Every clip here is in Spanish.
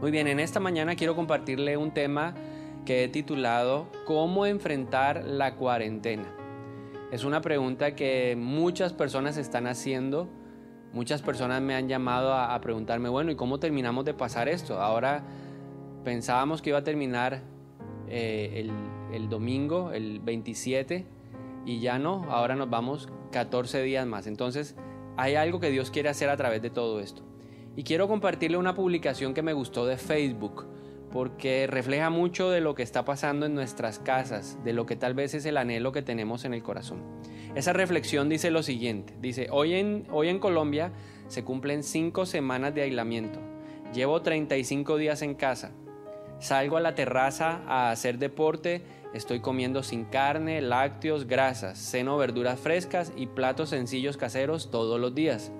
Muy bien, en esta mañana quiero compartirle un tema que he titulado ¿Cómo enfrentar la cuarentena? Es una pregunta que muchas personas están haciendo. Muchas personas me han llamado a, preguntarme, bueno, ¿y cómo terminamos de pasar esto? Ahora pensábamos que iba a terminar eh, el, el domingo, el 27, y ya no, ahora nos vamos 14 días más. Entonces, hay algo que Dios quiere hacer a través de todo esto. Y quiero compartirle una publicación que me gustó de Facebook, porque refleja mucho de lo que está pasando en nuestras casas, de lo que tal vez es el anhelo que tenemos en el corazón. Esa reflexión dice lo siguiente, dice, hoy en, hoy en Colombia se cumplen cinco semanas de aislamiento. Llevo 35 días en casa. Salgo a la terraza a hacer deporte, estoy comiendo sin carne, lácteos, grasas, ceno verduras frescas y platos sencillos caseros todos los días.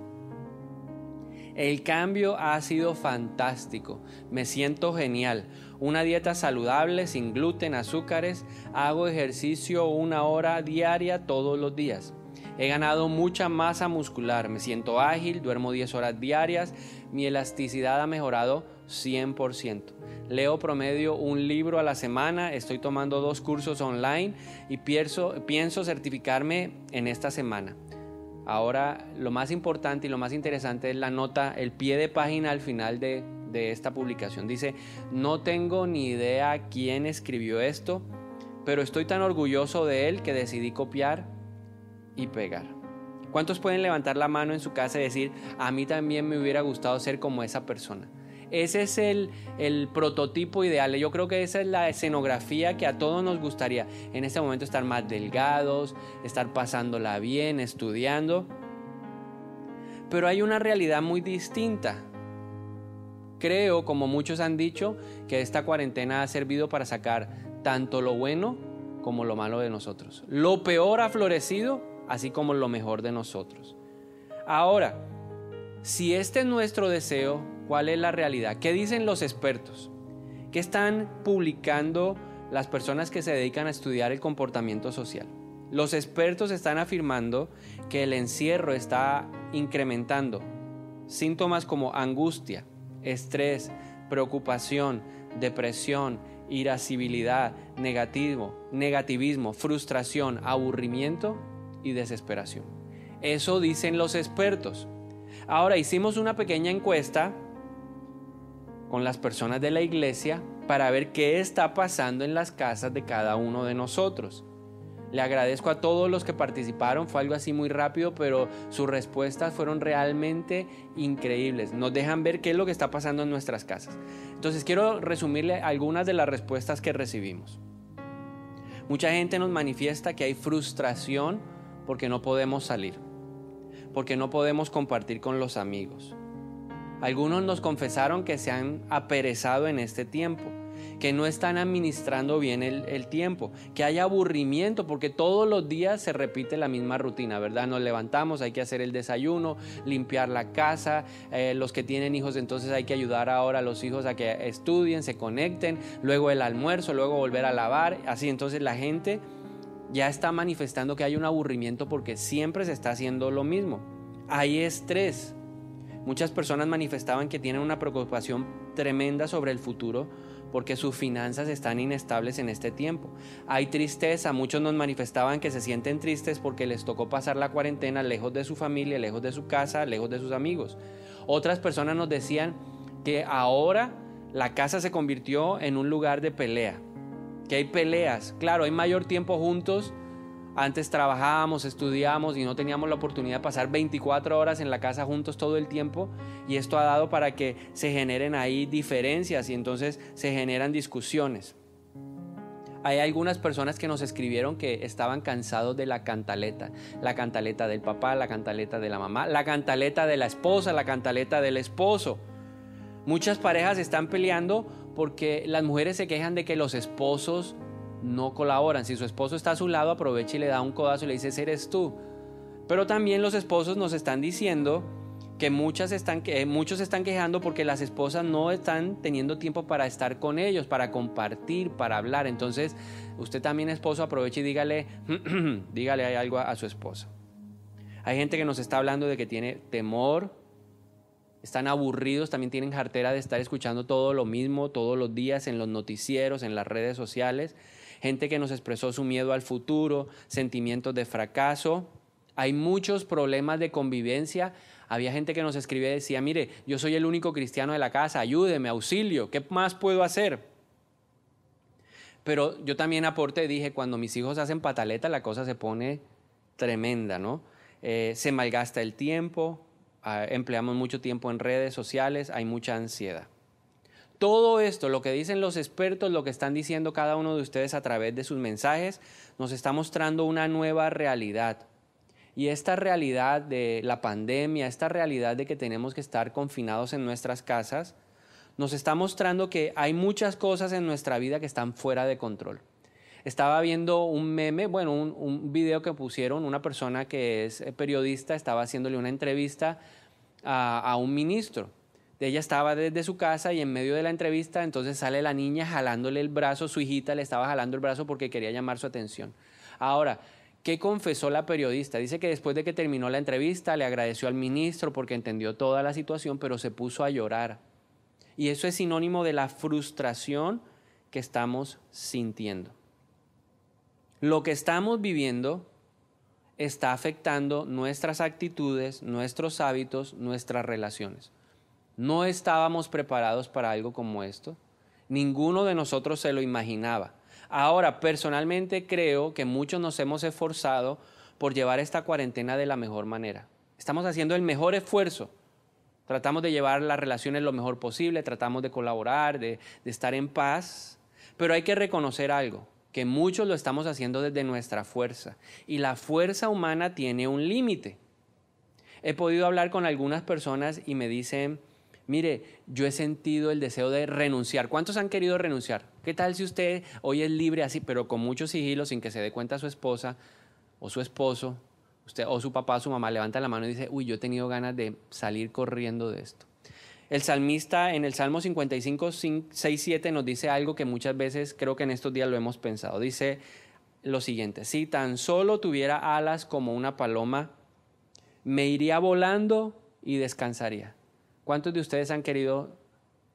El cambio ha sido fantástico, me siento genial. Una dieta saludable, sin gluten, azúcares, hago ejercicio una hora diaria todos los días. He ganado mucha masa muscular, me siento ágil, duermo 10 horas diarias, mi elasticidad ha mejorado 100%. Leo promedio un libro a la semana, estoy tomando dos cursos online y pienso, pienso certificarme en esta semana. Ahora lo más importante y lo más interesante es la nota, el pie de página al final de, esta publicación. Dice, no tengo ni idea quién escribió esto, pero estoy tan orgulloso de él que decidí copiar y pegar. ¿Cuántos pueden levantar la mano en su casa y decir, a mí también me hubiera gustado ser como esa persona? Ese es el, el, prototipo ideal. Yo creo que esa es la escenografía que a todos nos gustaría. En este momento estar más delgados, estar pasándola bien, estudiando. Pero hay una realidad muy distinta. Creo, como muchos han dicho, que esta cuarentena ha servido para sacar tanto lo bueno como lo malo de nosotros. Lo peor ha florecido, así como lo mejor de nosotros. Ahora, si este es nuestro deseo, ¿cuál es la realidad? ¿Qué dicen los expertos? ¿Qué están publicando las personas que se dedican a estudiar el comportamiento social? Los expertos están afirmando que el encierro está incrementando síntomas como angustia, estrés, preocupación, depresión, irascibilidad, negativo, negativismo, frustración, aburrimiento y desesperación. Eso dicen los expertos. Ahora hicimos una pequeña encuesta con las personas de la iglesia para ver qué está pasando en las casas de cada uno de nosotros. Le agradezco a todos los que participaron, fue algo así muy rápido, pero sus respuestas fueron realmente increíbles. Nos dejan ver qué es lo que está pasando en nuestras casas. Entonces quiero resumirle algunas de las respuestas que recibimos. Mucha gente nos manifiesta que hay frustración porque no podemos salir porque no podemos compartir con los amigos. Algunos nos confesaron que se han aperezado en este tiempo, que no están administrando bien el, tiempo, que hay aburrimiento porque todos los días se repite la misma rutina, ¿verdad? Nos levantamos, hay que hacer el desayuno, limpiar la casa, eh, los que tienen hijos entonces hay que ayudar ahora a los hijos a que estudien, se conecten, luego el almuerzo, luego volver a lavar, así entonces la gente ya está manifestando que hay un aburrimiento porque siempre se está haciendo lo mismo. Hay estrés. Muchas personas manifestaban que tienen una preocupación tremenda sobre el futuro porque sus finanzas están inestables en este tiempo. Hay tristeza, muchos nos manifestaban que se sienten tristes porque les tocó pasar la cuarentena lejos de su familia, lejos de su casa, lejos de sus amigos. Otras personas nos decían que ahora la casa se convirtió en un lugar de pelea que hay peleas. Claro, hay mayor tiempo juntos. Antes trabajábamos, estudiábamos y no teníamos la oportunidad de pasar 24 horas en la casa juntos todo el tiempo y esto ha dado para que se generen ahí diferencias y entonces se generan discusiones. Hay algunas personas que nos escribieron que estaban cansados de la cantaleta, la cantaleta del papá, la cantaleta de la mamá, la cantaleta de la esposa, la cantaleta del esposo. Muchas parejas están peleando porque las mujeres se quejan de que los esposos no colaboran. Si su esposo está a su lado, aprovecha y le da un codazo y le dice, eres tú. Pero también los esposos nos están diciendo que muchas están, que muchos están quejando porque las esposas no están teniendo tiempo para estar con ellos, para compartir, para hablar. Entonces, usted también esposo aproveche y dígale, dígale algo a, a su esposa. Hay gente que nos está hablando de que tiene temor están aburridos, también tienen jartera de estar escuchando todo lo mismo todos los días en los noticieros, en las redes sociales, gente que nos expresó su miedo al futuro, sentimientos de fracaso. Hay muchos problemas de convivencia. Había gente que nos escribía y decía, mire, yo soy el único cristiano de la casa, ayúdeme, auxilio, ¿qué más puedo hacer? Pero yo también aporté, dije, cuando mis hijos hacen pataleta, la cosa se pone tremenda, ¿no? Eh, se malgasta el tiempo, ah, empleamos mucho tiempo en redes sociales, hay mucha ansiedad. Todo esto, lo que dicen los expertos, lo que están diciendo cada uno de ustedes a través de sus mensajes, nos está mostrando una nueva realidad. Y esta realidad de la pandemia, esta realidad de que tenemos que estar confinados en nuestras casas, nos está mostrando que hay muchas cosas en nuestra vida que están fuera de control. Estaba viendo un meme, bueno, un, video que pusieron, una persona que es periodista estaba haciéndole una entrevista a, un ministro. Ella estaba desde su casa y en medio de la entrevista entonces sale la niña jalándole el brazo, su hijita le estaba jalando el brazo porque quería llamar su atención. Ahora, ¿qué confesó la periodista? Dice que después de que terminó la entrevista le agradeció al ministro porque entendió toda la situación, pero se puso a llorar y eso es sinónimo de la frustración que estamos sintiendo. Lo que estamos viviendo está afectando nuestras actitudes, nuestros hábitos, nuestras relaciones. No estábamos preparados para algo como esto. Ninguno de nosotros se lo imaginaba. Ahora, personalmente creo que muchos nos hemos esforzado por llevar esta cuarentena de la mejor manera. Estamos haciendo el mejor esfuerzo Tratamos de llevar las relaciones lo mejor posible, tratamos de colaborar, de, estar en paz, pero hay que reconocer algo, que muchos lo estamos haciendo desde nuestra fuerza y la fuerza humana tiene un límite. He podido hablar con algunas personas y me dicen, mire, yo he sentido el deseo de renunciar. ¿Cuántos han querido renunciar? ¿Qué tal si usted hoy es libre así, pero con mucho sigilo, sin que se dé cuenta su esposa o su esposo? usted o su papá o su mamá levanta la mano y dice, uy, yo he tenido ganas de salir corriendo de esto. El salmista en el Salmo 55, 6, 7 nos dice algo que muchas veces creo que en estos días lo hemos pensado. Dice lo siguiente, si tan solo tuviera alas como una paloma, me iría volando y descansaría. ¿Cuántos de ustedes han querido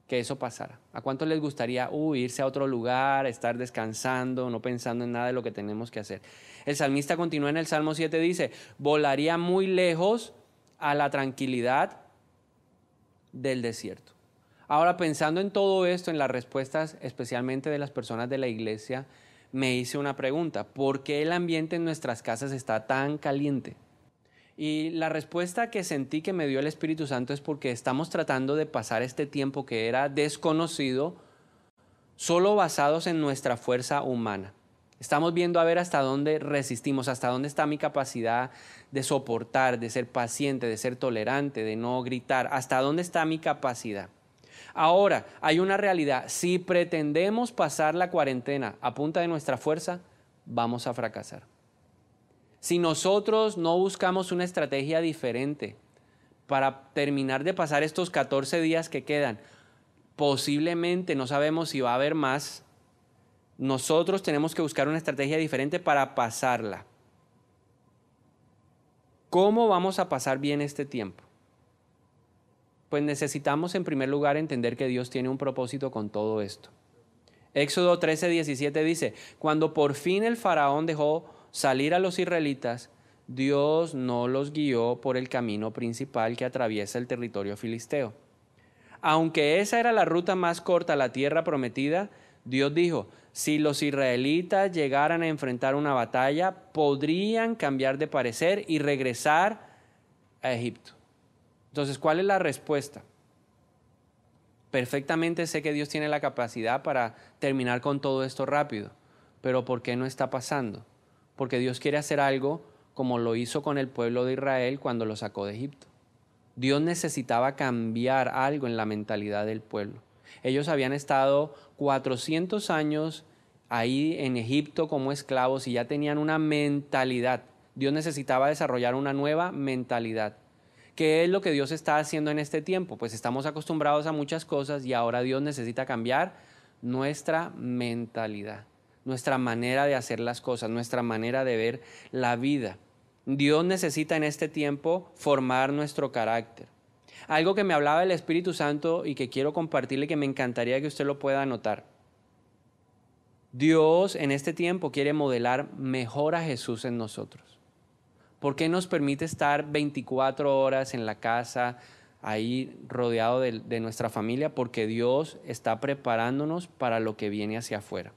que eso pasara? ¿A cuántos les gustaría irse a otro lugar, estar descansando, no pensando en nada de lo que tenemos que hacer? El salmista continúa en el Salmo 7, dice, volaría muy lejos a la tranquilidad del desierto. Ahora, pensando en todo esto, en las respuestas especialmente de las personas de la iglesia, me hice una pregunta, ¿por qué el ambiente en nuestras casas está tan caliente? Y la respuesta que sentí que me dio el Espíritu Santo es porque estamos tratando de pasar este tiempo que era desconocido solo basados en nuestra fuerza humana. Estamos viendo a ver hasta dónde resistimos, hasta dónde está mi capacidad de soportar, de ser paciente, de ser tolerante, de no gritar, hasta dónde está mi capacidad. Ahora, hay una realidad, si pretendemos pasar la cuarentena a punta de nuestra fuerza, vamos a fracasar. Si nosotros no buscamos una estrategia diferente para terminar de pasar estos 14 días que quedan, posiblemente no sabemos si va a haber más, nosotros tenemos que buscar una estrategia diferente para pasarla. ¿Cómo vamos a pasar bien este tiempo? Pues necesitamos en primer lugar entender que Dios tiene un propósito con todo esto. Éxodo 13, 17 dice, cuando por fin el faraón dejó salir a los israelitas, Dios no los guió por el camino principal que atraviesa el territorio filisteo. Aunque esa era la ruta más corta a la tierra prometida, Dios dijo, si los israelitas llegaran a enfrentar una batalla, podrían cambiar de parecer y regresar a Egipto. Entonces, ¿cuál es la respuesta? Perfectamente sé que Dios tiene la capacidad para terminar con todo esto rápido, pero ¿por qué no está pasando? Porque Dios quiere hacer algo como lo hizo con el pueblo de Israel cuando lo sacó de Egipto. Dios necesitaba cambiar algo en la mentalidad del pueblo. Ellos habían estado 400 años ahí en Egipto como esclavos y ya tenían una mentalidad. Dios necesitaba desarrollar una nueva mentalidad. ¿Qué es lo que Dios está haciendo en este tiempo? Pues estamos acostumbrados a muchas cosas y ahora Dios necesita cambiar nuestra mentalidad nuestra manera de hacer las cosas, nuestra manera de ver la vida. Dios necesita en este tiempo formar nuestro carácter. Algo que me hablaba el Espíritu Santo y que quiero compartirle que me encantaría que usted lo pueda anotar. Dios en este tiempo quiere modelar mejor a Jesús en nosotros. ¿Por qué nos permite estar 24 horas en la casa, ahí rodeado de, de, nuestra familia? Porque Dios está preparándonos para lo que viene hacia afuera.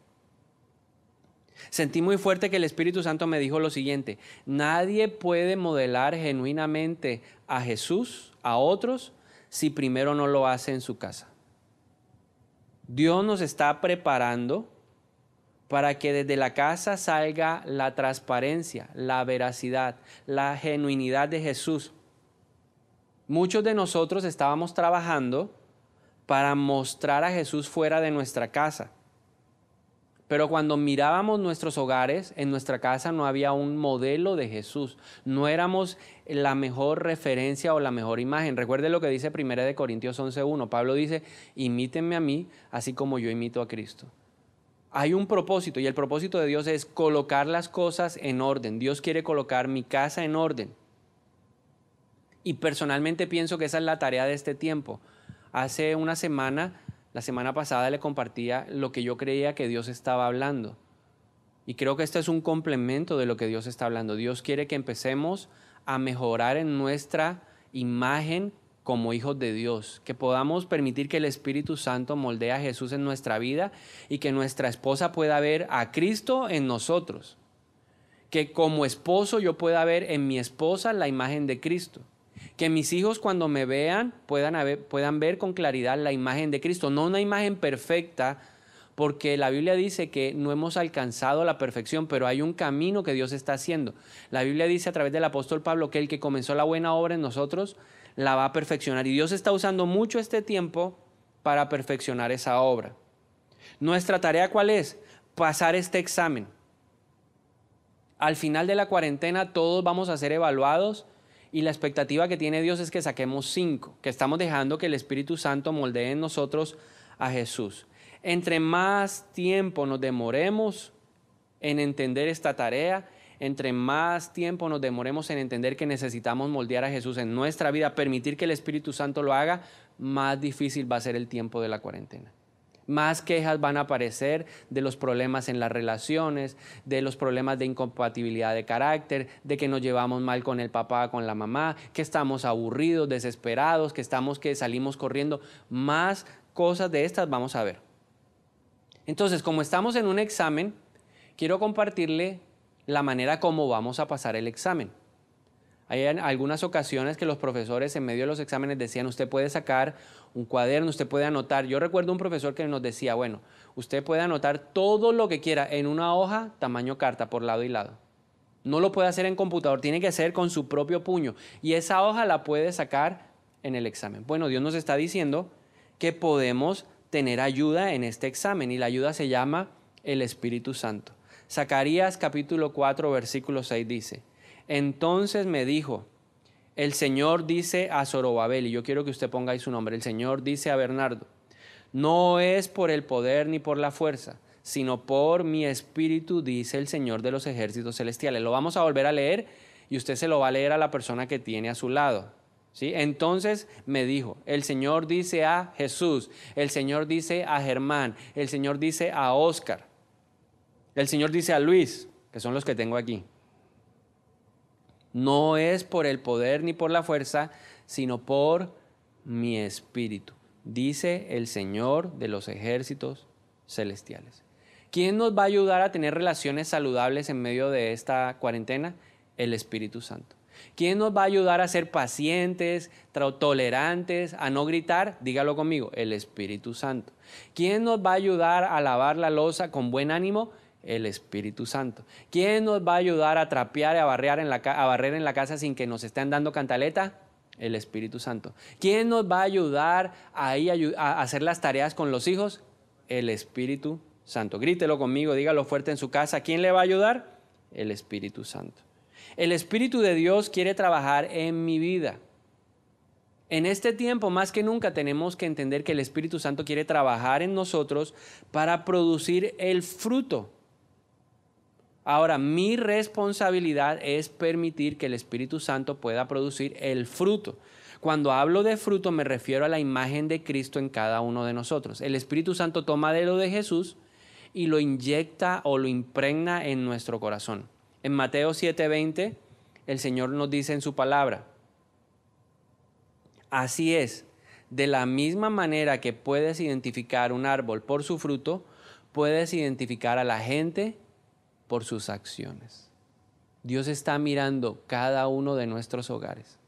Sentí muy fuerte que el Espíritu Santo me dijo lo siguiente, nadie puede modelar genuinamente a Jesús, a otros, si primero no lo hace en su casa. Dios nos está preparando para que desde la casa salga la transparencia, la veracidad, la genuinidad de Jesús. Muchos de nosotros estábamos trabajando para mostrar a Jesús fuera de nuestra casa. Pero cuando mirábamos nuestros hogares, en nuestra casa no había un modelo de Jesús. No éramos la mejor referencia o la mejor imagen. Recuerde lo que dice 1 de Corintios 11.1. Pablo dice, imítenme a mí, así como yo imito a Cristo hay un propósito y el propósito de Dios es colocar las cosas en orden. Dios quiere colocar mi casa en orden. Y personalmente pienso que esa es la tarea de este tiempo. Hace una semana, la semana pasada le compartía lo que yo creía que Dios estaba hablando. Y creo que esto es un complemento de lo que Dios está hablando. Dios quiere que empecemos a mejorar en nuestra imagen como hijos de Dios, que podamos permitir que el Espíritu Santo moldee a Jesús en nuestra vida y que nuestra esposa pueda ver a Cristo en nosotros. Que como esposo yo pueda ver en mi esposa la imagen de Cristo. Que mis hijos cuando me vean puedan, puedan ver con claridad la imagen de Cristo, no una imagen perfecta, porque la Biblia dice que no hemos alcanzado la perfección, pero hay un camino que Dios está haciendo. La Biblia dice a través del apóstol Pablo que el que comenzó la buena obra en nosotros la va a perfeccionar. Y Dios está usando mucho este tiempo para perfeccionar esa obra. Nuestra tarea cuál es? Pasar este examen. Al final de la cuarentena todos vamos a ser evaluados y la expectativa que tiene Dios es que saquemos cinco, que estamos dejando que el Espíritu Santo moldee en nosotros a Jesús. Entre más tiempo nos demoremos en entender esta tarea, entre más tiempo nos demoremos en entender que necesitamos moldear a Jesús en nuestra vida, permitir que el Espíritu Santo lo haga, más difícil va a ser el tiempo de la cuarentena. Más quejas van a aparecer de los problemas en las relaciones, de los problemas de incompatibilidad de carácter, de que nos llevamos mal con el papá, con la mamá, que estamos aburridos, desesperados, que estamos que salimos corriendo. Más cosas de estas vamos a ver. Entonces, como estamos en un examen, quiero compartirle la manera como vamos a pasar el examen. Hay algunas ocasiones que los profesores en medio de los exámenes decían, usted puede sacar un cuaderno, usted puede anotar. Yo recuerdo un profesor que nos decía, bueno, usted puede anotar todo lo que quiera en una hoja tamaño carta por lado y lado. No lo puede hacer en computador, tiene que ser con su propio puño. Y esa hoja la puede sacar en el examen. Bueno, Dios nos está diciendo que podemos tener ayuda en este examen y la ayuda se llama el Espíritu Santo. Zacarías capítulo 4 versículo 6 dice, entonces me dijo, el Señor dice a Zorobabel, y yo quiero que usted ponga ahí su nombre, el Señor dice a Bernardo, no es por el poder ni por la fuerza, sino por mi espíritu, dice el Señor de los ejércitos celestiales. Lo vamos a volver a leer y usted se lo va a leer a la persona que tiene a su lado. ¿Sí? Entonces me dijo, el Señor dice a Jesús, el Señor dice a Germán, el Señor dice a Oscar, el Señor dice a Luis, que son los que tengo aquí, no es por el poder ni por la fuerza, sino por mi espíritu, dice el Señor de los ejércitos celestiales. ¿Quién nos va a ayudar a tener relaciones saludables en medio de esta cuarentena? El Espíritu Santo. ¿Quién nos va a ayudar a ser pacientes, tolerantes, a no gritar? Dígalo conmigo, el Espíritu Santo. ¿Quién nos va a ayudar a lavar la losa con buen ánimo? El Espíritu Santo. ¿Quién nos va a ayudar a trapear y a barrer en la, a barrer en la casa sin que nos estén dando cantaleta? El Espíritu Santo. ¿Quién nos va a ayudar ahí a, hacer las tareas con los hijos? El Espíritu Santo. Grítelo conmigo, dígalo fuerte en su casa. ¿Quién le va a ayudar? El Espíritu Santo. El Espíritu de Dios quiere trabajar en mi vida. En este tiempo, más que nunca, tenemos que entender que el Espíritu Santo quiere trabajar en nosotros para producir el fruto Ahora, mi responsabilidad es permitir que el Espíritu Santo pueda producir el fruto. Cuando hablo de fruto me refiero a la imagen de Cristo en cada uno de nosotros. El Espíritu Santo toma de lo de Jesús y lo inyecta o lo impregna en nuestro corazón. En Mateo 7:20 el Señor nos dice en su palabra, así es, de la misma manera que puedes identificar un árbol por su fruto, puedes identificar a la gente por sus acciones. Dios está mirando cada uno de nuestros hogares.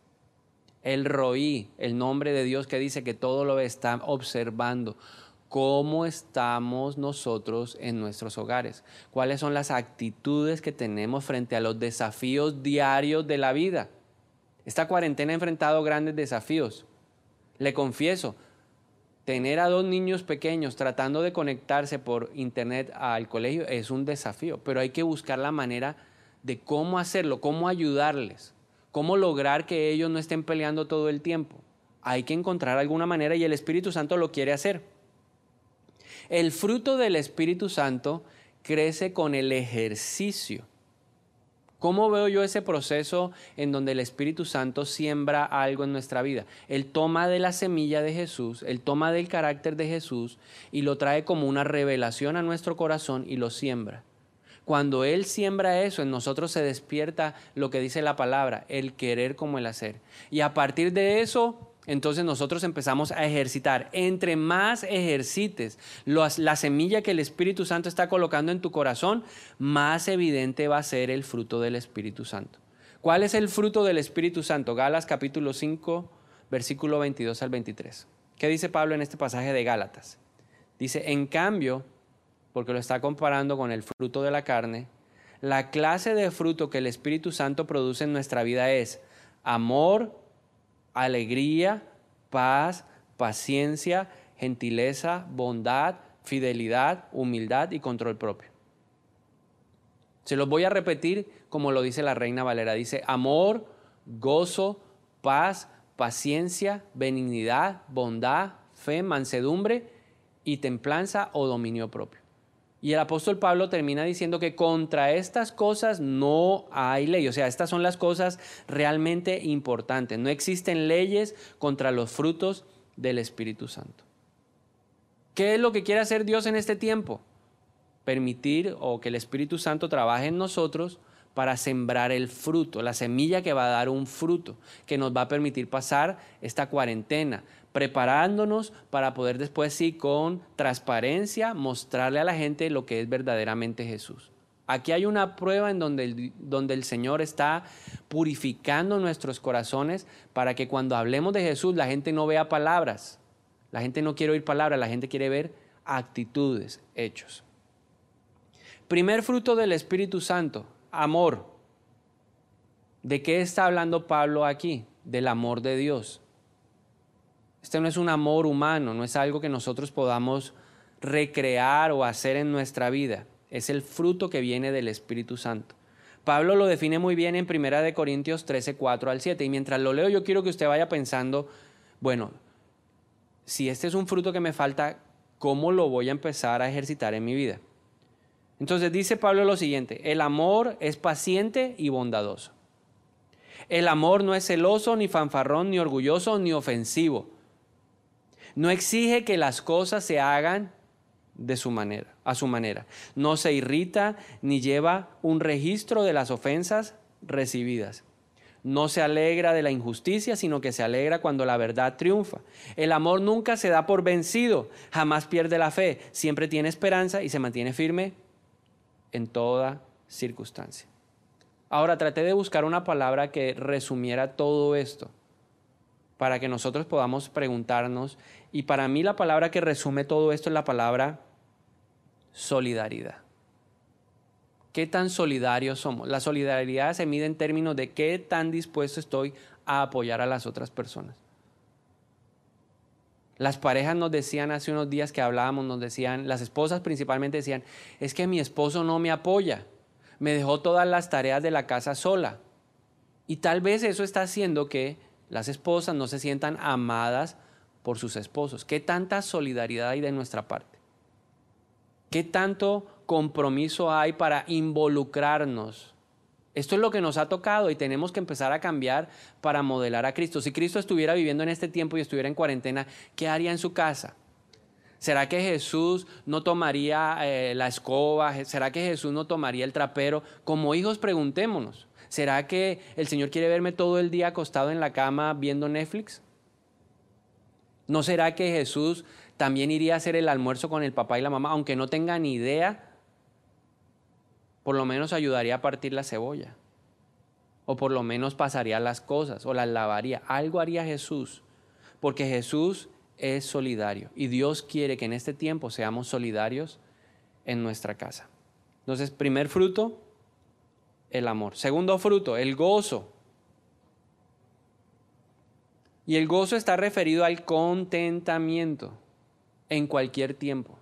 El Roí, el nombre de Dios que dice que todo lo está observando. ¿Cómo estamos nosotros en nuestros hogares? ¿Cuáles son las actitudes que tenemos frente a los desafíos diarios de la vida? Esta cuarentena ha enfrentado grandes desafíos. Le confieso, tener a dos niños pequeños tratando de conectarse por internet al colegio es un desafío, pero hay que buscar la manera de cómo hacerlo, cómo ayudarles. ¿Cómo lograr que ellos no estén peleando todo el tiempo? Hay que encontrar alguna manera y el Espíritu Santo lo quiere hacer. El fruto del Espíritu Santo crece con el ejercicio. ¿Cómo veo yo ese proceso en donde el Espíritu Santo siembra algo en nuestra vida? Él toma de la semilla de Jesús, Él toma del carácter de Jesús y lo trae como una revelación a nuestro corazón y lo siembra. Cuando Él siembra eso, en nosotros se despierta lo que dice la palabra, el querer como el hacer. Y a partir de eso, entonces nosotros empezamos a ejercitar. Entre más ejercites la semilla que el Espíritu Santo está colocando en tu corazón, más evidente va a ser el fruto del Espíritu Santo. ¿Cuál es el fruto del Espíritu Santo? Galas capítulo 5, versículo 22 al 23. ¿Qué dice Pablo en este pasaje de Gálatas? Dice, en cambio, porque lo está comparando con el fruto de la carne, la clase de fruto que el Espíritu Santo produce en nuestra vida es amor, alegría, paz, paciencia, gentileza, bondad, fidelidad, humildad y control propio. Se los voy a repetir como lo dice la Reina Valera. Dice amor, gozo, paz, paciencia, benignidad, bondad, fe, mansedumbre y templanza o dominio propio. Y el apóstol Pablo termina diciendo que contra estas cosas no hay ley. O sea, estas son las cosas realmente importantes. No existen leyes contra los frutos del Espíritu Santo. ¿Qué es lo que quiere hacer Dios en este tiempo? Permitir o que el Espíritu Santo trabaje en nosotros para sembrar el fruto, la semilla que va a dar un fruto, que nos va a permitir pasar esta cuarentena, preparándonos para poder después sí con transparencia mostrarle a la gente lo que es verdaderamente Jesús. Aquí hay una prueba en donde el, donde el Señor está purificando nuestros corazones para que cuando hablemos de Jesús la gente no vea palabras, la gente no quiere oír palabras, la gente quiere ver actitudes, hechos. Primer fruto del Espíritu Santo, amor. ¿De qué está hablando Pablo aquí? Del amor de Dios. Este no es un amor humano, no es algo que nosotros podamos recrear o hacer en nuestra vida. Es el fruto que viene del Espíritu Santo. Pablo lo define muy bien en 1 Corintios 13, 4 al 7. Y mientras lo leo, yo quiero que usted vaya pensando, bueno, si este es un fruto que me falta, ¿cómo lo voy a empezar a ejercitar en mi vida? Entonces dice Pablo lo siguiente, el amor es paciente y bondadoso. El amor no es celoso, ni fanfarrón, ni orgulloso, ni ofensivo. No exige que las cosas se hagan de su manera, a su manera. No se irrita ni lleva un registro de las ofensas recibidas. No se alegra de la injusticia, sino que se alegra cuando la verdad triunfa. El amor nunca se da por vencido, jamás pierde la fe, siempre tiene esperanza y se mantiene firme en toda circunstancia. Ahora traté de buscar una palabra que resumiera todo esto para que nosotros podamos preguntarnos. Y para mí la palabra que resume todo esto es la palabra solidaridad. ¿Qué tan solidarios somos? La solidaridad se mide en términos de qué tan dispuesto estoy a apoyar a las otras personas. Las parejas nos decían hace unos días que hablábamos, nos decían, las esposas principalmente decían, es que mi esposo no me apoya, me dejó todas las tareas de la casa sola. Y tal vez eso está haciendo que las esposas no se sientan amadas por sus esposos. ¿Qué tanta solidaridad hay de nuestra parte? ¿Qué tanto compromiso hay para involucrarnos Esto es lo que nos ha tocado y tenemos que empezar a cambiar para modelar a Cristo. Si Cristo estuviera viviendo en este tiempo y estuviera en cuarentena, ¿qué haría en su casa? ¿Será que Jesús no tomaría eh, la escoba? ¿Será que Jesús no tomaría el trapero? Como hijos preguntémonos. ¿Será que el Señor quiere verme todo el día acostado en la cama viendo Netflix? ¿No será que Jesús también iría a hacer el almuerzo con el papá y la mamá, aunque no tenga ni idea por lo menos ayudaría a partir la cebolla. O por lo menos pasaría las cosas o las lavaría. Algo haría Jesús. Porque Jesús es solidario. Y Dios quiere que en este tiempo seamos solidarios en nuestra casa. Entonces, primer fruto, el amor. Segundo fruto, el gozo. Y el gozo está referido al contentamiento en cualquier tiempo.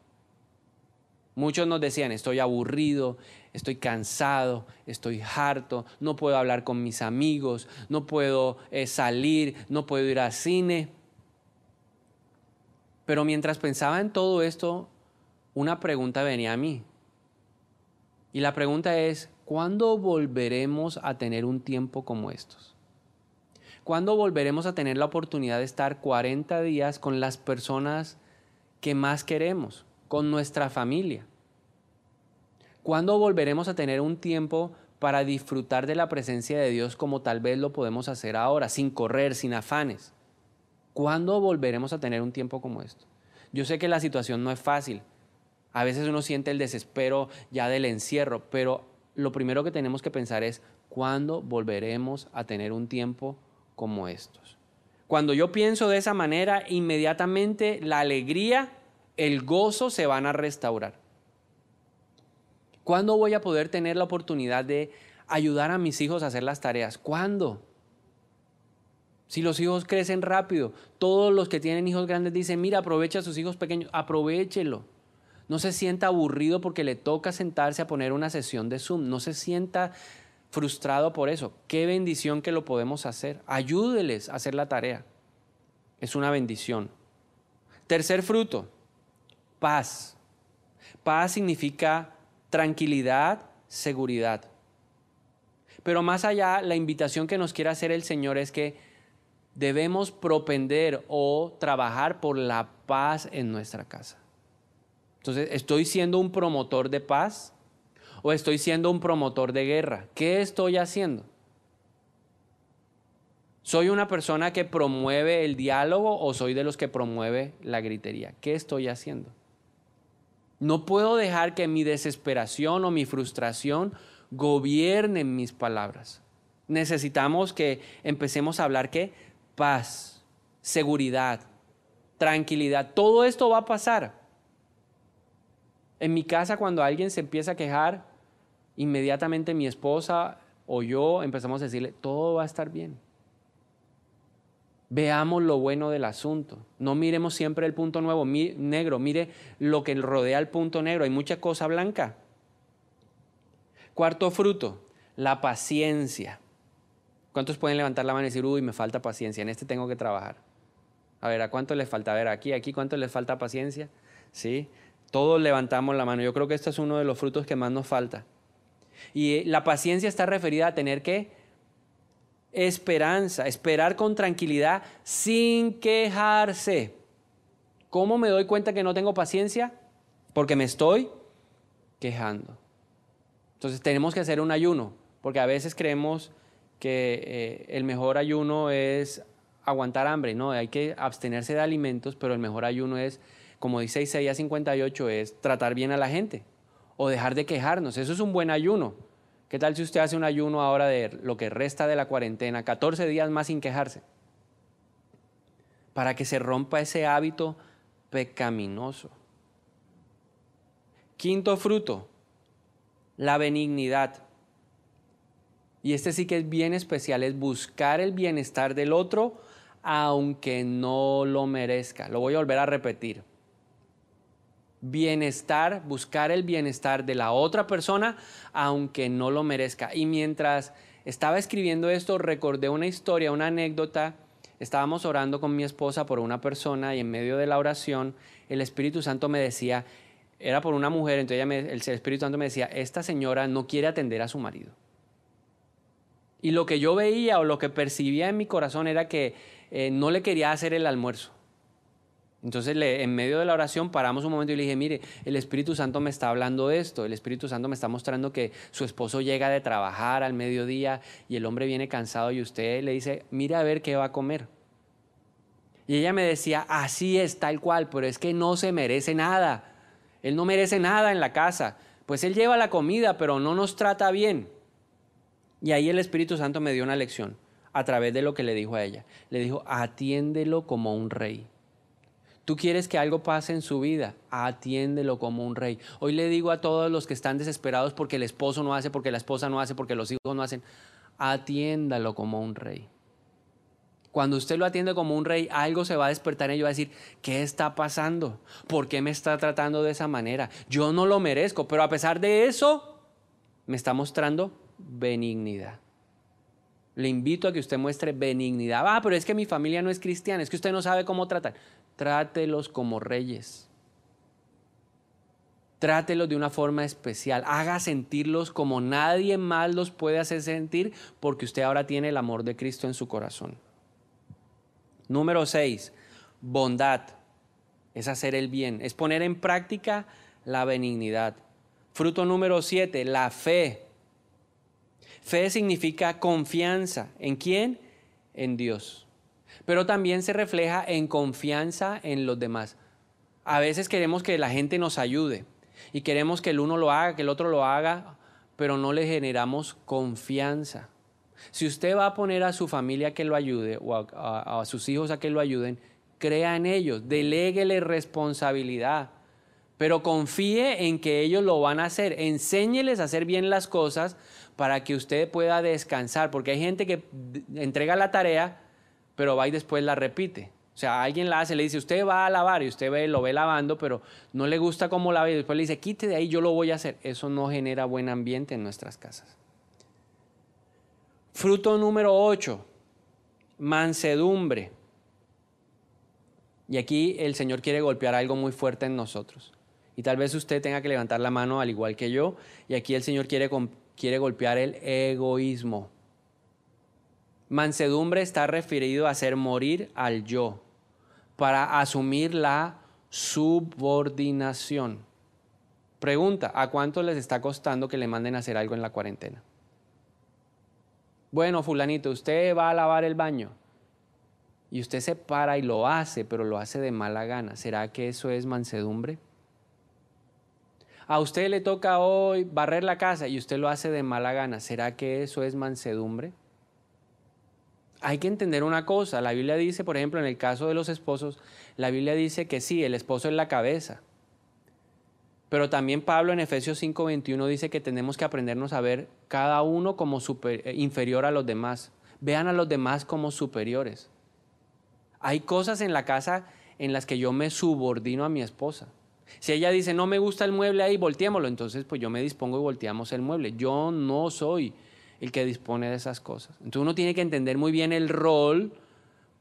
Muchos nos decían, estoy aburrido, estoy cansado, estoy harto, no puedo hablar con mis amigos, no puedo eh, salir, no puedo ir al cine. Pero mientras pensaba en todo esto, una pregunta venía a mí. Y la pregunta es, ¿cuándo volveremos a tener un tiempo como estos? ¿Cuándo volveremos a tener la oportunidad de estar 40 días con las personas que más queremos, con nuestra familia? ¿Cuándo volveremos a tener un tiempo para disfrutar de la presencia de Dios como tal vez lo podemos hacer ahora, sin correr, sin afanes? ¿Cuándo volveremos a tener un tiempo como esto? Yo sé que la situación no es fácil. A veces uno siente el desespero ya del encierro, pero lo primero que tenemos que pensar es, ¿cuándo volveremos a tener un tiempo como estos? Cuando yo pienso de esa manera, inmediatamente la alegría, el gozo se van a restaurar. ¿Cuándo voy a poder tener la oportunidad de ayudar a mis hijos a hacer las tareas? ¿Cuándo? Si los hijos crecen rápido, todos los que tienen hijos grandes dicen, mira, aprovecha a sus hijos pequeños, aprovechelo. No se sienta aburrido porque le toca sentarse a poner una sesión de Zoom. No se sienta frustrado por eso. Qué bendición que lo podemos hacer. Ayúdeles a hacer la tarea. Es una bendición. Tercer fruto, paz. Paz significa tranquilidad, seguridad. Pero más allá, la invitación que nos quiere hacer el Señor es que debemos propender o trabajar por la paz en nuestra casa. Entonces, ¿estoy siendo un promotor de paz o estoy siendo un promotor de guerra? ¿Qué estoy haciendo? ¿Soy una persona que promueve el diálogo o soy de los que promueve la gritería? ¿Qué estoy haciendo? No puedo dejar que mi desesperación o mi frustración gobiernen mis palabras. Necesitamos que empecemos a hablar que paz, seguridad, tranquilidad, todo esto va a pasar. En mi casa cuando alguien se empieza a quejar, inmediatamente mi esposa o yo empezamos a decirle, todo va a estar bien. Veamos lo bueno del asunto. No miremos siempre el punto nuevo, negro. Mire lo que rodea el punto negro. Hay mucha cosa blanca. Cuarto fruto, la paciencia. ¿Cuántos pueden levantar la mano y decir, uy, me falta paciencia, en este tengo que trabajar? A ver, ¿a cuánto les falta? A ver, aquí, aquí, ¿cuánto les falta paciencia? ¿Sí? Todos levantamos la mano. Yo creo que este es uno de los frutos que más nos falta. Y la paciencia está referida a tener que esperanza, esperar con tranquilidad sin quejarse. ¿Cómo me doy cuenta que no tengo paciencia? Porque me estoy quejando. Entonces tenemos que hacer un ayuno, porque a veces creemos que eh, el mejor ayuno es aguantar hambre, no, hay que abstenerse de alimentos, pero el mejor ayuno es, como dice Isaías 58, es tratar bien a la gente o dejar de quejarnos. Eso es un buen ayuno. ¿Qué tal si usted hace un ayuno ahora de lo que resta de la cuarentena, 14 días más sin quejarse? Para que se rompa ese hábito pecaminoso. Quinto fruto, la benignidad. Y este sí que es bien especial, es buscar el bienestar del otro aunque no lo merezca. Lo voy a volver a repetir bienestar, buscar el bienestar de la otra persona, aunque no lo merezca. Y mientras estaba escribiendo esto, recordé una historia, una anécdota. Estábamos orando con mi esposa por una persona y en medio de la oración el Espíritu Santo me decía, era por una mujer, entonces el Espíritu Santo me decía, esta señora no quiere atender a su marido. Y lo que yo veía o lo que percibía en mi corazón era que eh, no le quería hacer el almuerzo. Entonces en medio de la oración paramos un momento y le dije, mire, el Espíritu Santo me está hablando esto, el Espíritu Santo me está mostrando que su esposo llega de trabajar al mediodía y el hombre viene cansado y usted le dice, mire a ver qué va a comer. Y ella me decía, así es, tal cual, pero es que no se merece nada. Él no merece nada en la casa. Pues él lleva la comida, pero no nos trata bien. Y ahí el Espíritu Santo me dio una lección a través de lo que le dijo a ella. Le dijo, atiéndelo como un rey. Tú quieres que algo pase en su vida, atiéndelo como un rey. Hoy le digo a todos los que están desesperados porque el esposo no hace, porque la esposa no hace, porque los hijos no hacen, atiéndalo como un rey. Cuando usted lo atiende como un rey, algo se va a despertar en ello, va a decir, ¿qué está pasando? ¿Por qué me está tratando de esa manera? Yo no lo merezco, pero a pesar de eso, me está mostrando benignidad. Le invito a que usted muestre benignidad. Ah, pero es que mi familia no es cristiana, es que usted no sabe cómo tratar trátelos como reyes. Trátelos de una forma especial. Haga sentirlos como nadie más los puede hacer sentir porque usted ahora tiene el amor de Cristo en su corazón. Número 6. Bondad. Es hacer el bien. Es poner en práctica la benignidad. Fruto número 7. La fe. Fe significa confianza. ¿En quién? En Dios pero también se refleja en confianza en los demás. A veces queremos que la gente nos ayude y queremos que el uno lo haga, que el otro lo haga, pero no le generamos confianza. Si usted va a poner a su familia que lo ayude o a, sus hijos a que lo ayuden, crea en ellos, deleguele responsabilidad, pero confíe en que ellos lo van a hacer. Enséñeles a hacer bien las cosas para que usted pueda descansar, porque hay gente que entrega la tarea, pero va y después la repite. O sea, alguien la hace, le dice, usted va a lavar y usted ve, lo ve lavando, pero no le gusta cómo lava y después le dice, quite de ahí, yo lo voy a hacer. Eso no genera buen ambiente en nuestras casas. Fruto número 8, mansedumbre. Y aquí el Señor quiere golpear algo muy fuerte en nosotros. Y tal vez usted tenga que levantar la mano al igual que yo. Y aquí el Señor quiere, quiere golpear el egoísmo. Mansedumbre está referido a hacer morir al yo para asumir la subordinación. Pregunta, ¿a cuánto les está costando que le manden a hacer algo en la cuarentena? Bueno, fulanito, usted va a lavar el baño y usted se para y lo hace, pero lo hace de mala gana. ¿Será que eso es mansedumbre? A usted le toca hoy barrer la casa y usted lo hace de mala gana. ¿Será que eso es mansedumbre? Hay que entender una cosa. La Biblia dice, por ejemplo, en el caso de los esposos, la Biblia dice que sí, el esposo es la cabeza. Pero también Pablo en Efesios 5:21 dice que tenemos que aprendernos a ver cada uno como eh, inferior a los demás. Vean a los demás como superiores. Hay cosas en la casa en las que yo me subordino a mi esposa. Si ella dice, no me gusta el mueble ahí, volteémoslo, entonces pues yo me dispongo y volteamos el mueble. Yo no soy el que dispone de esas cosas. Entonces uno tiene que entender muy bien el rol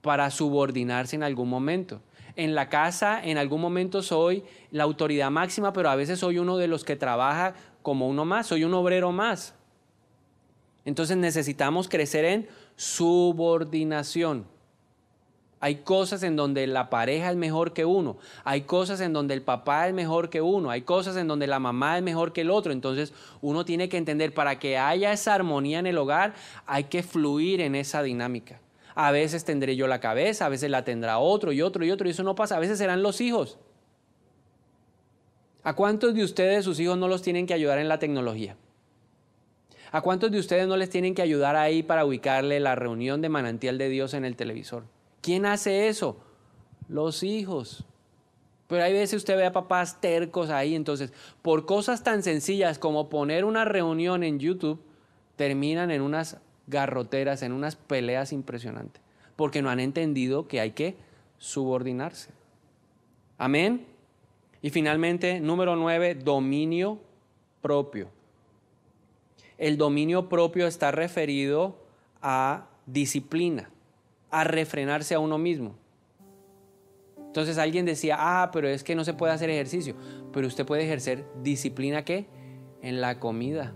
para subordinarse en algún momento. En la casa, en algún momento soy la autoridad máxima, pero a veces soy uno de los que trabaja como uno más, soy un obrero más. Entonces necesitamos crecer en subordinación. Hay cosas en donde la pareja es mejor que uno, hay cosas en donde el papá es mejor que uno, hay cosas en donde la mamá es mejor que el otro. Entonces uno tiene que entender, para que haya esa armonía en el hogar, hay que fluir en esa dinámica. A veces tendré yo la cabeza, a veces la tendrá otro y otro y otro, y eso no pasa. A veces serán los hijos. ¿A cuántos de ustedes sus hijos no los tienen que ayudar en la tecnología? ¿A cuántos de ustedes no les tienen que ayudar ahí para ubicarle la reunión de manantial de Dios en el televisor? ¿Quién hace eso? Los hijos. Pero hay veces usted ve a papás tercos ahí, entonces, por cosas tan sencillas como poner una reunión en YouTube, terminan en unas garroteras, en unas peleas impresionantes, porque no han entendido que hay que subordinarse. Amén. Y finalmente, número nueve, dominio propio. El dominio propio está referido a disciplina a refrenarse a uno mismo. Entonces alguien decía, ah, pero es que no se puede hacer ejercicio, pero usted puede ejercer disciplina qué? En la comida.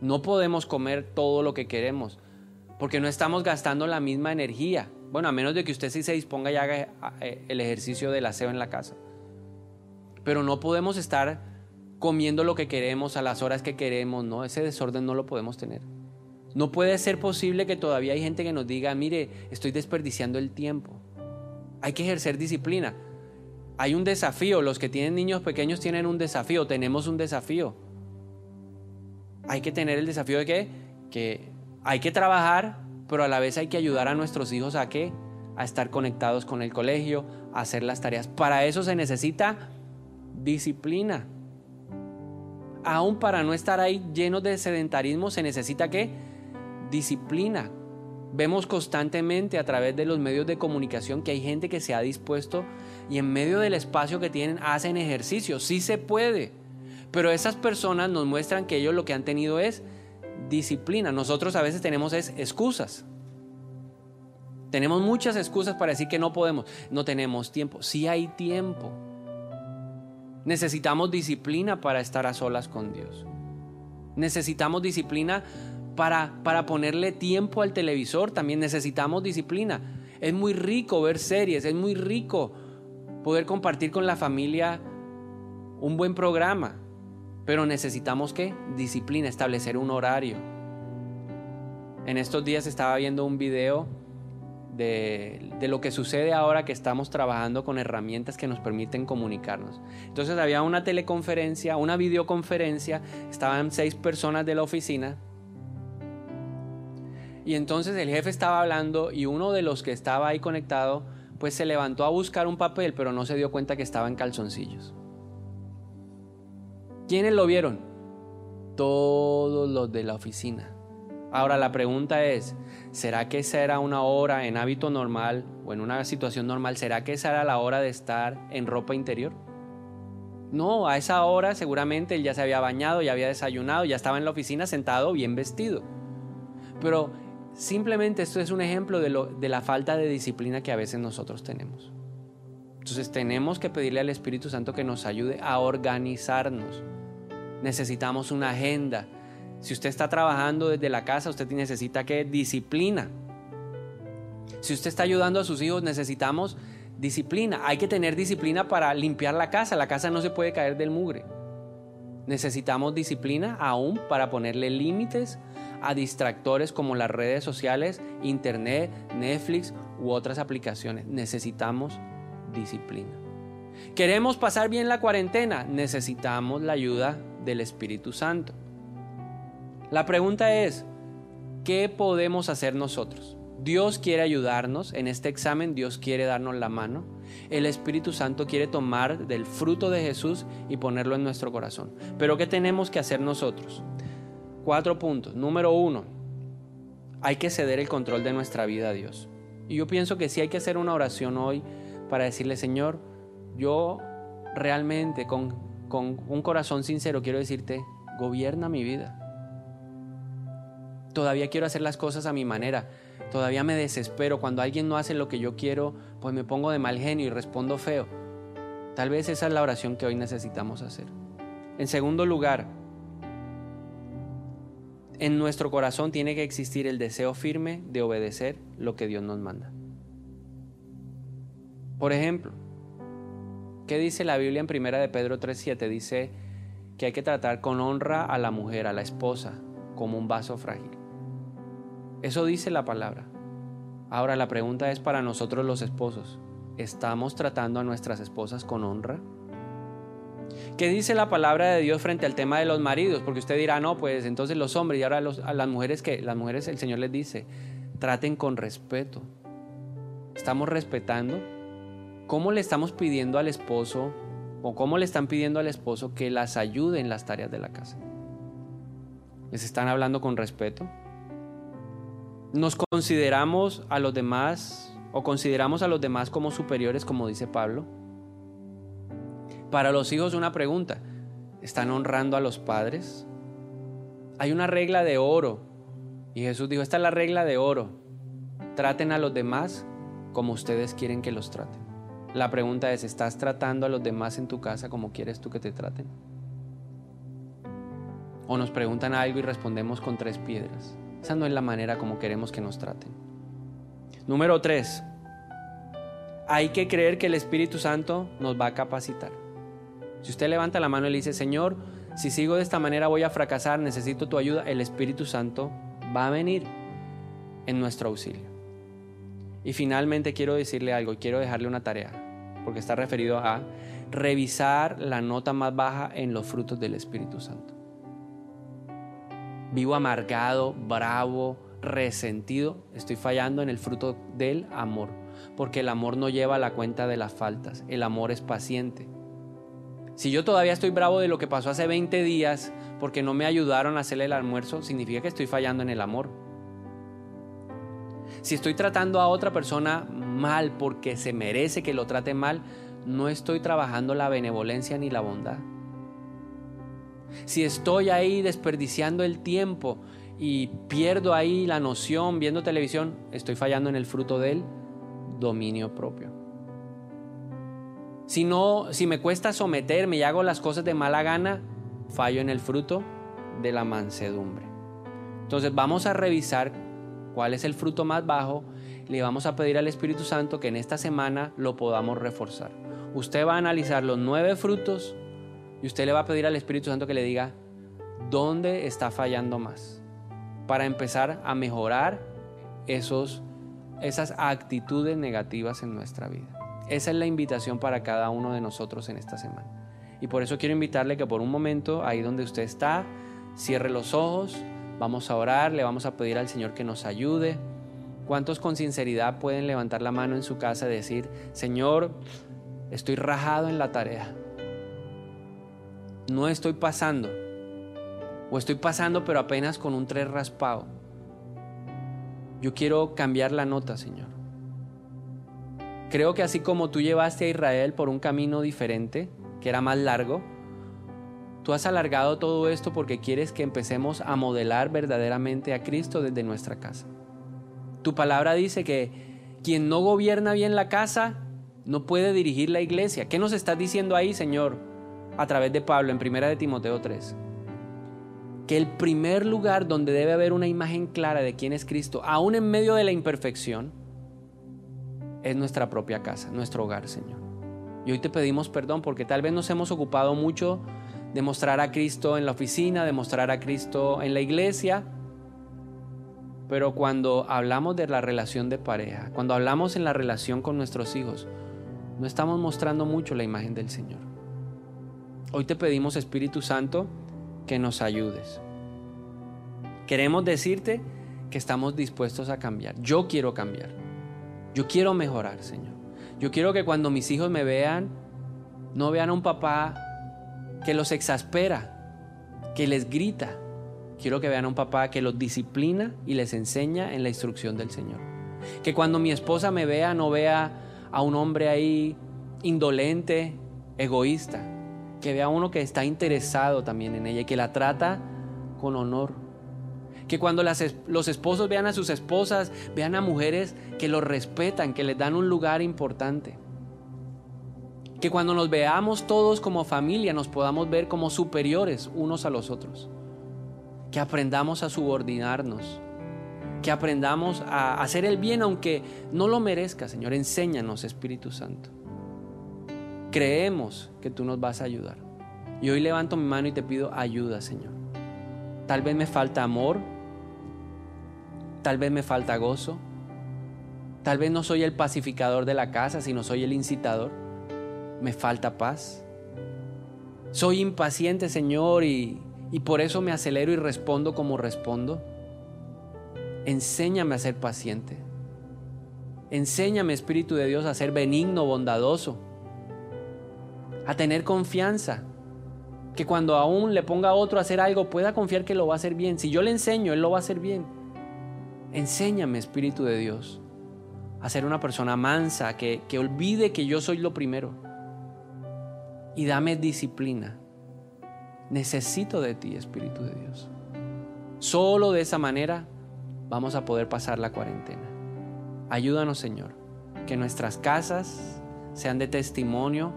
No podemos comer todo lo que queremos porque no estamos gastando la misma energía. Bueno, a menos de que usted sí se disponga y haga eh, el ejercicio del aseo en la casa. Pero no podemos estar comiendo lo que queremos a las horas que queremos, ¿no? Ese desorden no lo podemos tener. No puede ser posible que todavía hay gente que nos diga, mire, estoy desperdiciando el tiempo. Hay que ejercer disciplina. Hay un desafío, los que tienen niños pequeños tienen un desafío, tenemos un desafío. Hay que tener el desafío de que, que hay que trabajar, pero a la vez hay que ayudar a nuestros hijos a qué? A estar conectados con el colegio, a hacer las tareas. Para eso se necesita disciplina. Aún para no estar ahí llenos de sedentarismo se necesita qué? Disciplina. Vemos constantemente a través de los medios de comunicación que hay gente que se ha dispuesto y en medio del espacio que tienen hacen ejercicio. Sí se puede. Pero esas personas nos muestran que ellos lo que han tenido es disciplina. Nosotros a veces tenemos es excusas. Tenemos muchas excusas para decir que no podemos. No tenemos tiempo. Sí hay tiempo. Necesitamos disciplina para estar a solas con Dios. Necesitamos disciplina para, para ponerle tiempo al televisor. También necesitamos disciplina. Es muy rico ver series. Es muy rico poder compartir con la familia un buen programa. Pero necesitamos qué? Disciplina, establecer un horario. En estos días estaba viendo un video de, de, lo que sucede ahora que estamos trabajando con herramientas que nos permiten comunicarnos. Entonces había una teleconferencia, una videoconferencia, estaban seis personas de la oficina. Y entonces el jefe estaba hablando y uno de los que estaba ahí conectado, pues se levantó a buscar un papel, pero no se dio cuenta que estaba en calzoncillos. ¿Quiénes lo vieron? Todos los de la oficina. Ahora la pregunta es, ¿será que esa era una hora en hábito normal o en una situación normal? ¿Será que esa era la hora de estar en ropa interior? No, a esa hora seguramente él ya se había bañado, ya había desayunado, ya estaba en la oficina sentado bien vestido. Pero simplemente esto es un ejemplo de, la falta de disciplina que a veces nosotros tenemos. Entonces tenemos que pedirle al Espíritu Santo que nos ayude a organizarnos necesitamos una agenda. Si usted está trabajando desde la casa, usted necesita que disciplina. Si usted está ayudando a sus hijos, necesitamos disciplina. Hay que tener disciplina para limpiar la casa. La casa no se puede caer del mugre. Necesitamos disciplina aún para ponerle límites a distractores como las redes sociales, internet, Netflix u otras aplicaciones. Necesitamos disciplina. ¿Queremos pasar bien la cuarentena? Necesitamos la ayuda del Espíritu Santo. La pregunta es, ¿qué podemos hacer nosotros? Dios quiere ayudarnos en este examen, Dios quiere darnos la mano. El Espíritu Santo quiere tomar del fruto de Jesús y ponerlo en nuestro corazón. Pero ¿qué tenemos que hacer nosotros? Cuatro puntos. Número uno, hay que ceder el control de nuestra vida a Dios. Y yo pienso que sí hay que hacer una oración hoy para decirle, Señor, yo realmente con con un corazón sincero quiero decirte, gobierna mi vida. Todavía quiero hacer las cosas a mi manera. Todavía me desespero. Cuando alguien no hace lo que yo quiero, pues me pongo de mal genio y respondo feo. Tal vez esa es la oración que hoy necesitamos hacer. En segundo lugar, en nuestro corazón tiene que existir el deseo firme de obedecer lo que Dios nos manda. Por ejemplo, ¿Qué dice la Biblia en Primera de Pedro 3:7? Dice que hay que tratar con honra a la mujer, a la esposa, como un vaso frágil. Eso dice la palabra. Ahora la pregunta es para nosotros los esposos. ¿Estamos tratando a nuestras esposas con honra? ¿Qué dice la palabra de Dios frente al tema de los maridos? Porque usted dirá, no, pues entonces los hombres y ahora a las mujeres que las mujeres el Señor les dice, traten con respeto. ¿Estamos respetando? ¿Cómo le estamos pidiendo al esposo o cómo le están pidiendo al esposo que las ayude en las tareas de la casa? ¿Les están hablando con respeto? ¿Nos consideramos a los demás o consideramos a los demás como superiores, como dice Pablo? Para los hijos una pregunta. ¿Están honrando a los padres? Hay una regla de oro. Y Jesús dijo, esta es la regla de oro. Traten a los demás como ustedes quieren que los traten. La pregunta es, ¿estás tratando a los demás en tu casa como quieres tú que te traten? O nos preguntan algo y respondemos con tres piedras. Esa no es la manera como queremos que nos traten. Número tres, hay que creer que el Espíritu Santo nos va a capacitar. Si usted levanta la mano y le dice, Señor, si sigo de esta manera voy a fracasar, necesito tu ayuda, el Espíritu Santo va a venir en nuestro auxilio. Y finalmente quiero decirle algo, quiero dejarle una tarea, porque está referido a revisar la nota más baja en los frutos del Espíritu Santo. Vivo amargado, bravo, resentido, estoy fallando en el fruto del amor, porque el amor no lleva la cuenta de las faltas, el amor es paciente. Si yo todavía estoy bravo de lo que pasó hace 20 días porque no me ayudaron a hacer el almuerzo, significa que estoy fallando en el amor. Si estoy tratando a otra persona mal porque se merece que lo trate mal, no estoy trabajando la benevolencia ni la bondad. Si estoy ahí desperdiciando el tiempo y pierdo ahí la noción viendo televisión, estoy fallando en el fruto del dominio propio. Si no, si me cuesta someterme y hago las cosas de mala gana, fallo en el fruto de la mansedumbre. Entonces vamos a revisar cuál es el fruto más bajo. Le vamos a pedir al Espíritu Santo que en esta semana lo podamos reforzar. Usted va a analizar los nueve frutos y usted le va a pedir al Espíritu Santo que le diga dónde está fallando más para empezar a mejorar esos, esas actitudes negativas en nuestra vida. Esa es la invitación para cada uno de nosotros en esta semana. Y por eso quiero invitarle que por un momento, ahí donde usted está, cierre los ojos, vamos a orar, le vamos a pedir al Señor que nos ayude. ¿Cuántos con sinceridad pueden levantar la mano en su casa y decir, Señor, estoy rajado en la tarea? No estoy pasando o estoy pasando pero apenas con un tres raspado. Yo quiero cambiar la nota, Señor. Creo que así como tú llevaste a Israel por un camino diferente, que era más largo, tú has alargado todo esto porque quieres que empecemos a modelar verdaderamente a Cristo desde nuestra casa. Tu palabra dice que quien no gobierna bien la casa no puede dirigir la iglesia. ¿Qué nos estás diciendo ahí, Señor? A través de Pablo en 1 de Timoteo 3 que el primer lugar donde debe haber una imagen clara de quién es Cristo, aún en medio de la imperfección, es nuestra propia casa, nuestro hogar, Señor. Y hoy te pedimos perdón porque tal vez nos hemos ocupado mucho de mostrar a Cristo en la oficina, de mostrar a Cristo en la iglesia, pero cuando hablamos de la relación de pareja, cuando hablamos en la relación con nuestros hijos, no estamos mostrando mucho la imagen del Señor. Hoy te pedimos, Espíritu Santo, que nos ayudes. Queremos decirte que estamos dispuestos a cambiar. Yo quiero cambiar. Yo quiero mejorar, Señor. Yo quiero que cuando mis hijos me vean, no vean a un papá que los exaspera, que les grita. Quiero que vean a un papá que los disciplina y les enseña en la instrucción del Señor. Que cuando mi esposa me vea, no vea a un hombre ahí indolente, egoísta, que vea uno que está interesado también en ella y que la trata con honor. Que cuando los esposos vean a sus esposas, vean a mujeres que los respetan, que les dan un lugar importante. Que cuando nos veamos todos como familia nos podamos ver como superiores unos a los otros. Que aprendamos a subordinarnos. Que aprendamos a hacer el bien aunque no lo merezca, Señor. Enséñanos, Espíritu Santo. Creemos que tú nos vas a ayudar. Y hoy levanto mi mano y te pido ayuda, Señor. Tal vez me falta amor, tal vez me falta gozo, tal vez no soy el pacificador de la casa, sino soy el incitador. Me falta paz. Soy impaciente, Señor, y, y por eso me acelero y respondo como respondo. Enséñame a ser paciente. Enséñame, Espíritu de Dios, a ser benigno, bondadoso a tener confianza. Que cuando aún le ponga a otro a hacer algo, pueda confiar que lo va a hacer bien. Si yo le enseño, Él lo va a hacer bien. Enséñame, Espíritu de Dios, a ser una persona mansa, que, que olvide que yo soy lo primero. Y dame disciplina. Necesito de ti, Espíritu de Dios. Solo de esa manera vamos a poder pasar la cuarentena. Ayúdanos, Señor, que nuestras casas sean de testimonio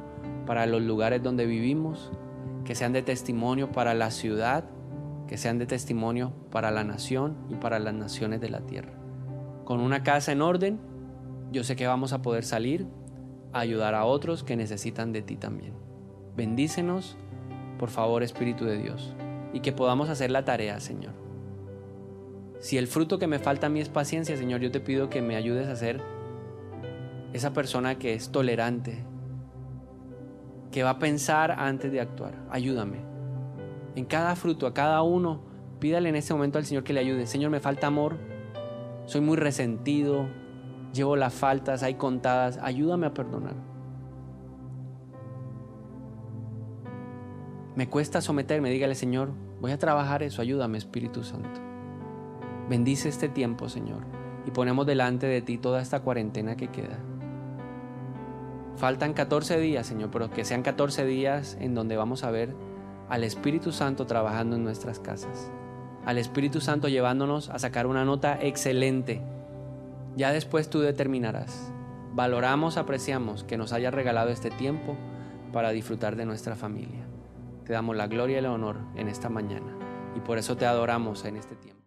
para los lugares donde vivimos, que sean de testimonio para la ciudad, que sean de testimonio para la nación y para las naciones de la tierra. Con una casa en orden, yo sé que vamos a poder salir a ayudar a otros que necesitan de ti también. Bendícenos, por favor, Espíritu de Dios, y que podamos hacer la tarea, Señor. Si el fruto que me falta a mí es paciencia, Señor, yo te pido que me ayudes a ser esa persona que es tolerante, que va a pensar antes de actuar. Ayúdame en cada fruto, a cada uno, pídale en ese momento al Señor que le ayude. Señor, me falta amor, soy muy resentido, llevo las faltas, hay contadas, ayúdame a perdonar. Me cuesta someterme, dígale Señor, voy a trabajar eso, ayúdame Espíritu Santo. Bendice este tiempo, Señor, y ponemos delante de ti toda esta cuarentena que queda. Faltan 14 días, Señor, pero que sean 14 días en donde vamos a ver al Espíritu Santo trabajando en nuestras casas, al Espíritu Santo llevándonos a sacar una nota excelente. Ya después tú determinarás. Valoramos, apreciamos que nos haya regalado este tiempo para disfrutar de nuestra familia. Te damos la gloria y el honor en esta mañana y por eso te adoramos en este tiempo.